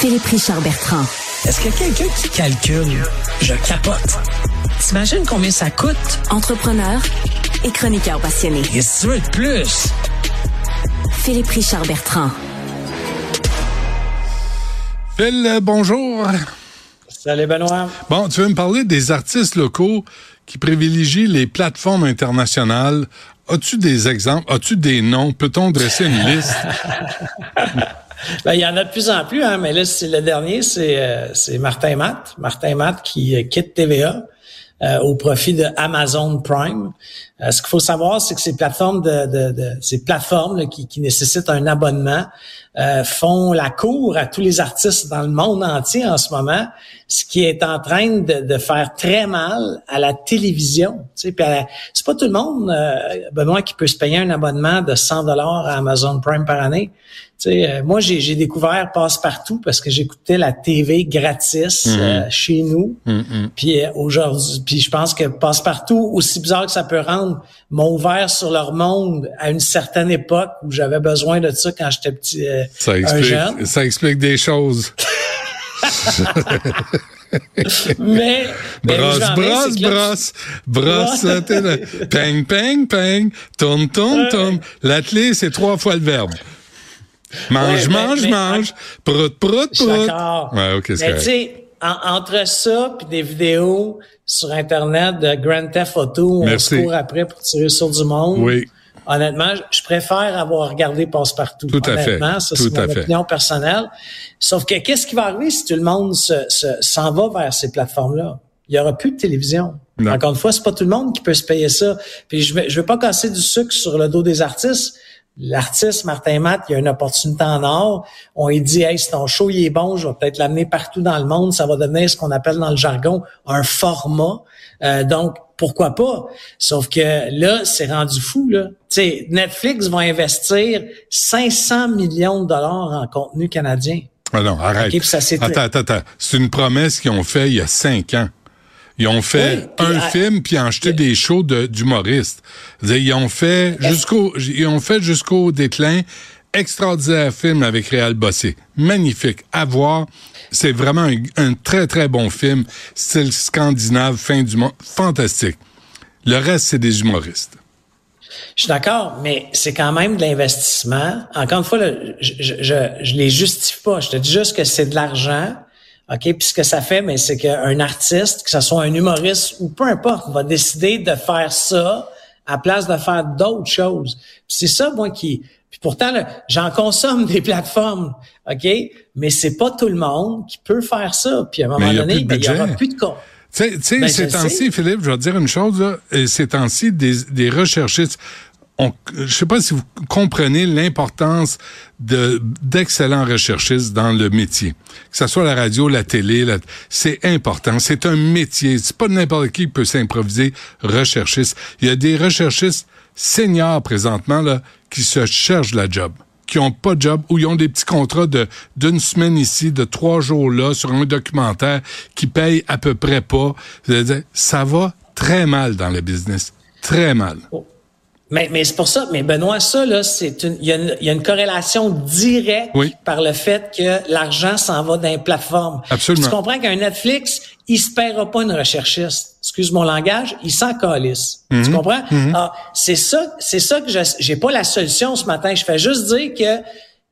Philippe Richard Bertrand. Est-ce qu'il y a quelqu'un qui calcule? Je capote. T'imagines combien ça coûte? Entrepreneur et chroniqueur passionné. Et ce de plus? Philippe Richard Bertrand. Phil, euh, bonjour. Salut Benoît. Bon, tu veux me parler des artistes locaux qui privilégient les plateformes internationales. As-tu des exemples? As-tu des noms? Peut-on dresser une liste? Ben, il y en a de plus en plus, hein, mais là, c'est le dernier, c'est euh, Martin Matt. Martin Matt qui euh, quitte TVA euh, au profit de Amazon Prime. ce qu'il faut savoir, c'est que ces plateformes de, de, de ces plateformes qui, qui, nécessitent un abonnement font la cour à tous les artistes dans le monde entier en ce moment, ce qui est en train de, de faire très mal à la télévision. Tu sais, c'est pas tout le monde, Benoît, qui peut se payer un abonnement de 100 dollars à Amazon Prime par année. Euh, moi, j'ai découvert Passe-Partout parce que j'écoutais la TV gratis mhm. euh, chez nous. Mhm. Puis euh, aujourd'hui, puis je pense que Passe-Partout, aussi bizarre que ça peut rendre, m'ont ouvert sur leur monde à une certaine époque où j'avais besoin de ça quand j'étais petit, ça explique, jeune. Ça explique des choses. mais, brosse, brosse, brosse, brosse, brosse, ping, ping, ping, tourne, tourne, tourne. L'athlète, c'est trois fois le verbe. Mange, mange, mange. Prout, prout, prout. D'accord. Ouais, OK, c'est Entre ça puis des vidéos sur Internet de Grand Theft Auto, on se court après pour tirer sur du monde. Oui. Honnêtement, je préfère avoir regardé Passe-Partout. Tout à fait. Ça, c'est mon opinion personnelle. Sauf que qu'est-ce qui va arriver si tout le monde s'en se, s'en va vers ces plateformes-là? Il y aura plus de télévision. Encore une fois, c'est pas tout le monde qui peut se payer ça. Puis je je veux pas casser du sucre sur le dos des artistes, L'artiste Martin Matt, il a une opportunité en or. On lui dit, hey, si ton show il est bon, je vais peut-être l'amener partout dans le monde. Ça va devenir ce qu'on appelle dans le jargon un format. Euh, donc, pourquoi pas? Sauf que là, c'est rendu fou. Là. sais, Netflix va investir 500 millions de dollars en contenu canadien. Ah non, arrête. attends, attends, attends. C'est une promesse qu'ils ont fait il y a cinq ans. Ils ont fait un film puis ont jeté des shows d'humoristes. Ils ont fait jusqu'au ils ont fait jusqu'au déclin extraordinaire film avec Réal Bossé. Magnifique à voir. C'est vraiment un, très très bon film, style scandinave, fin du monde, fantastique. Le reste c'est des humoristes. Je suis d'accord, mais c'est quand même de l'investissement. Encore une fois, je, je, je, je les justifie pas. Je te dis juste que c'est de l'argent OK? Puis ce que ça fait, mais c'est qu'un artiste, que ce soit un humoriste ou peu importe, va décider de faire ça à place de faire d'autres choses. c'est ça, moi, qui... Puis pourtant, j'en consomme des plateformes, OK? Mais c'est pas tout le monde qui peut faire ça. Puis à un moment donné, ben, il y aura plus de cas. Tu sais, ben, ces temps-ci, Philippe, je vais te dire une chose, là, ces temps-ci, des, des recherchistes je ne sais pas si vous comprenez l'importance de d'excellents recherchistes dans le métier. Que ce soit la radio, la télé, c'est important. C'est un métier. C'est pas n'importe qui qui peut s'improviser recherchiste. Il y a des recherchistes seniors présentement là qui se cherchent la job qui ont pas de job ou ils ont des petits contrats de d'une semaine ici, de trois jours là sur un documentaire qui paye à peu près pas. Ça va très mal dans le business, très mal. Mais, mais c'est pour ça, mais Benoît, ça, là, c'est une, il y, a une, y a une corrélation directe par le fait que l'argent s'en va dans les plateformes. Absolument. tu comprends qu'un Netflix, il se paiera pas une recherchiste. Excuse mon langage, il s'en calisse. Tu mhm. comprends? Mhm. Ah, c'est ça, c'est ça que je, j'ai pas la solution ce matin. Je fais juste dire que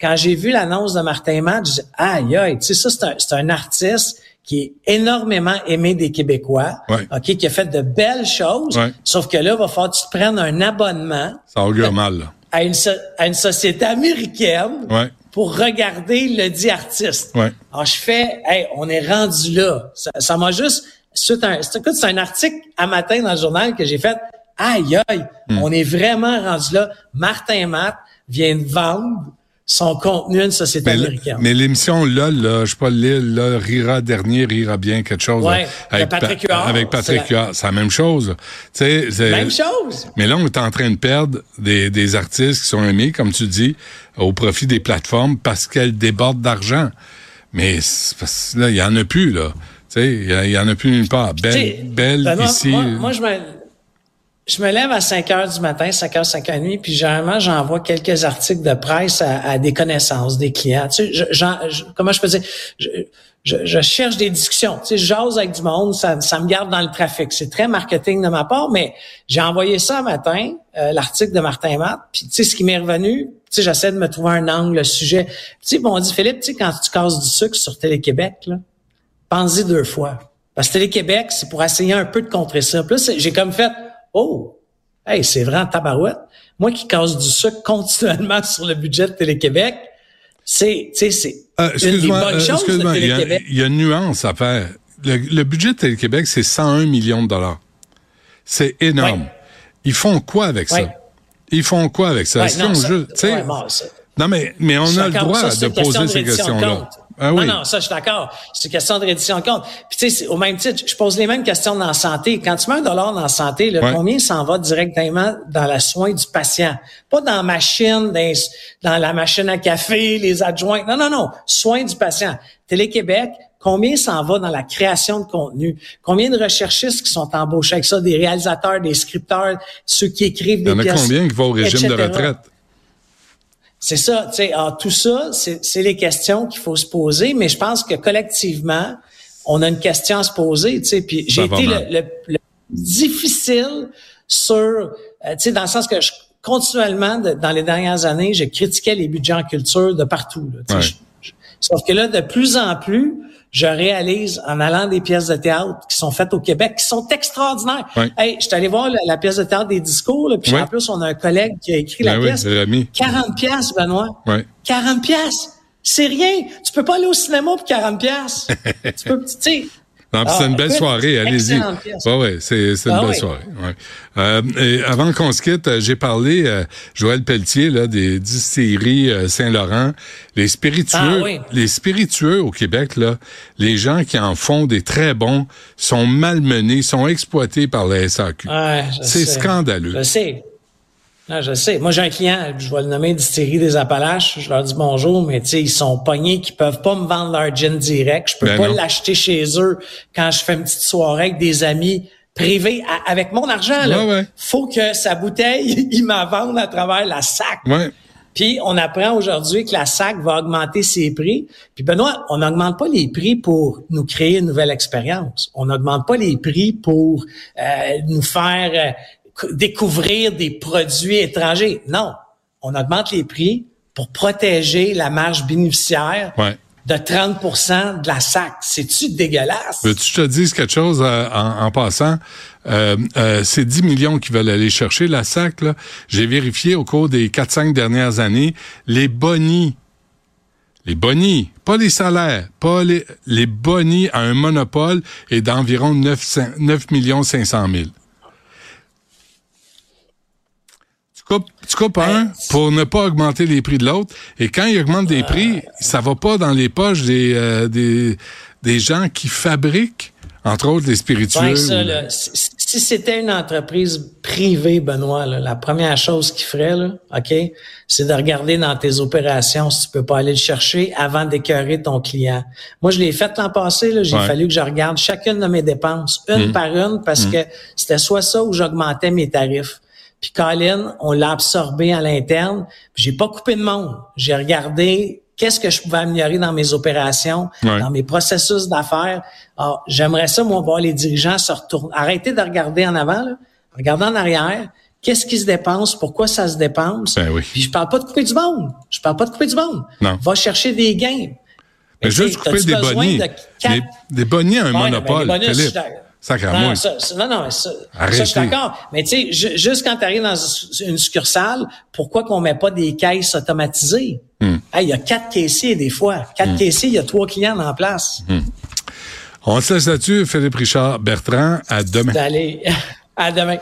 quand j'ai vu l'annonce de Martin Matt, je dis, aïe, aïe, tu sais, ça, c'est un, c'est un artiste qui est énormément aimé des Québécois, ok, qui a fait de belles choses, sauf que là, il va falloir que tu te prennes un abonnement. Ça augure mal. Là. À une, à une société américaine pour regarder le dit artiste. Alors, je fais, hey, on est rendu là. Ça m'a juste... C'est un, c'est un article à matin dans le journal que j'ai fait. Aïe, aïe, hmm. on est vraiment rendu là. Martin Matt vient de vendre son contenu à une société américaine. Mais l'émission là, là, je sais pas, Lille, là, rira dernier, rira bien, quelque chose. Ouais, avec Patrick Huard. Avec Patrick Huard, c'est la même chose. C'est même chose. Mais là, on est en train de perdre des, des artistes qui sont aimés, comme tu dis, au profit des plateformes parce qu'elles débordent d'argent. Mais là, il y en a plus, là. Tu sais, il y, en a plus nulle part. Belle, belle ici. Moi, moi je je me lève à 5 heures du matin, 5 heures, 5 heures et demie, puis généralement, j'envoie quelques articles de presse à, des connaissances, des clients. Tu sais, je, comment je peux dire? Je, cherche des discussions. Tu sais, j'ose avec du monde, ça, me garde dans le trafic. C'est très marketing de ma part, mais j'ai envoyé ça matin, euh, l'article de Martin Matt, puis tu sais, ce qui m'est revenu, tu sais, j'essaie de me trouver un angle, le sujet. Tu sais, bon, on dit, Philippe, tu sais, quand tu casses du sucre sur Télé-Québec, là, pense-y deux fois. Parce que Télé-Québec, c'est pour essayer un peu de contrer ça. Plus j'ai comme fait, Oh, hey, c'est vrai en tabarouette. Moi qui casse du sucre continuellement sur le budget de Télé-Québec, c'est, tu sais, c'est euh, une des bonnes euh, choses de Télé-Québec. Il y, a une nuance à faire. Le, budget de Télé-Québec, c'est 101 millions de dollars. C'est énorme. Ils font quoi avec ça? Ils font quoi avec ça? non, non, mais, mais on a le droit de poser ces questions-là. Ah oui. Non, non, ça, je suis d'accord. C'est une question de reddition de compte. Puis, tu sais, au même titre, je pose les mêmes questions dans la santé. Quand tu mets un dollar dans la santé, là, combien s'en va directement dans le soin du patient? Pas dans la machine, dans, la machine à café, les adjoints. Non, non, non. Soin du patient. Télé-Québec, combien s'en va dans la création de contenu? Combien de recherchistes qui sont embauchés avec ça? Des réalisateurs, des scripteurs, ceux qui écrivent des pièces. Il y en a combien qui vont au régime de retraite? C'est ça, tu sais, tout ça, c'est les questions qu'il faut se poser, mais je pense que collectivement, on a une question à se poser, tu sais, puis j'ai été le, le, difficile sur, euh, tu sais, dans le sens que je, continuellement, dans les dernières années, je critiquais les budgets en culture de partout, là, sauf que là, de plus en plus, je réalise en allant des pièces de théâtre qui sont faites au Québec, qui sont extraordinaires. Hey, je suis allé voir la, pièce de théâtre des discours, là, puis en plus, on a un collègue qui a écrit la ben pièce. 40 pièces, Benoît. 40 pièces. C'est rien. Tu peux pas aller au cinéma pour 40 pièces. tu peux, tu sais, c'est ah, une belle soirée, allez-y. Ouais, ouais, c'est c'est une ah belle soirée. Ouais. Euh, et avant qu'on se quitte, euh, j'ai parlé euh, Joël Pelletier là des distilleries euh, Saint-Laurent, les spiritueux, ah, les spiritueux au Québec là, les gens qui en font des très bons sont malmenés, sont exploités par la SAQ. c'est scandaleux. Je sais. Non, je sais. Moi, j'ai un client, je vais le nommer Distillerie des Appalaches. Je leur dis bonjour, mais tu sais, ils sont pognés qui peuvent pas me vendre leur gin direct. Je peux ben pas l'acheter chez eux quand je fais une petite soirée avec des amis privés avec mon argent. Là. Faut que sa bouteille, il m'a vende à travers la sac. Puis on apprend aujourd'hui que la SAC va augmenter ses prix. Puis Benoît, on n'augmente pas les prix pour nous créer une nouvelle expérience. On n'augmente pas les prix pour euh, nous faire euh, découvrir des produits étrangers. Non, on augmente les prix pour protéger la marge bénéficiaire de 30% de la SAC. C'est-tu dégueulasse? Veux-tu te dise quelque chose euh, en, passant? Euh, euh, c'est 10 millions qui veulent aller chercher la SAC. J'ai vérifié au cours des 4-5 dernières années, les bonnies les bonnies, pas les salaires, pas les, les bonnies à un monopole est d'environ 9, 9 millions 500 000. Tu coupes un pour ne pas augmenter les prix de l'autre. Et quand il augmente des prix, ça va pas dans les poches des, euh, des, des gens qui fabriquent, entre autres, les spiritueux. si c'était une entreprise privée, Benoît, la première chose qu'il ferait, là, OK, c'est de regarder dans tes opérations si tu peux pas aller le chercher avant d'écœurer ton client. Moi, je l'ai fait l'an passé, j'ai fallu que je regarde chacune de mes dépenses, une mmh. par une, parce mmh. que c'était soit ça ou j'augmentais mes tarifs. Puis Colin, on l'a absorbé à l'interne. J'ai pas coupé de monde. J'ai regardé qu'est-ce que je pouvais améliorer dans mes opérations, dans mes processus d'affaires. Alors, j'aimerais ça, moi, voir les dirigeants se retourner. Arrêtez de regarder en avant, là. regardez en arrière. Qu'est-ce qui se dépense? Pourquoi ça se dépense? Ben oui. Puis je parle pas de couper du monde. Je parle pas de couper du monde. Non. Va chercher des gains. Mais, juste couper des bonnies. Des, bonnies à un monopole, non, ça, non, non, ça, ça je suis d'accord. Mais tu sais, juste quand tu arrives dans une succursale, pourquoi qu'on met pas des caisses automatisées? Hmm. Il y a quatre caissiers des fois. Quatre hmm. caissiers, il y a trois clients en place. Hmm. On se laisse là-dessus. Philippe Richard Bertrand, à demain. Allez, à demain.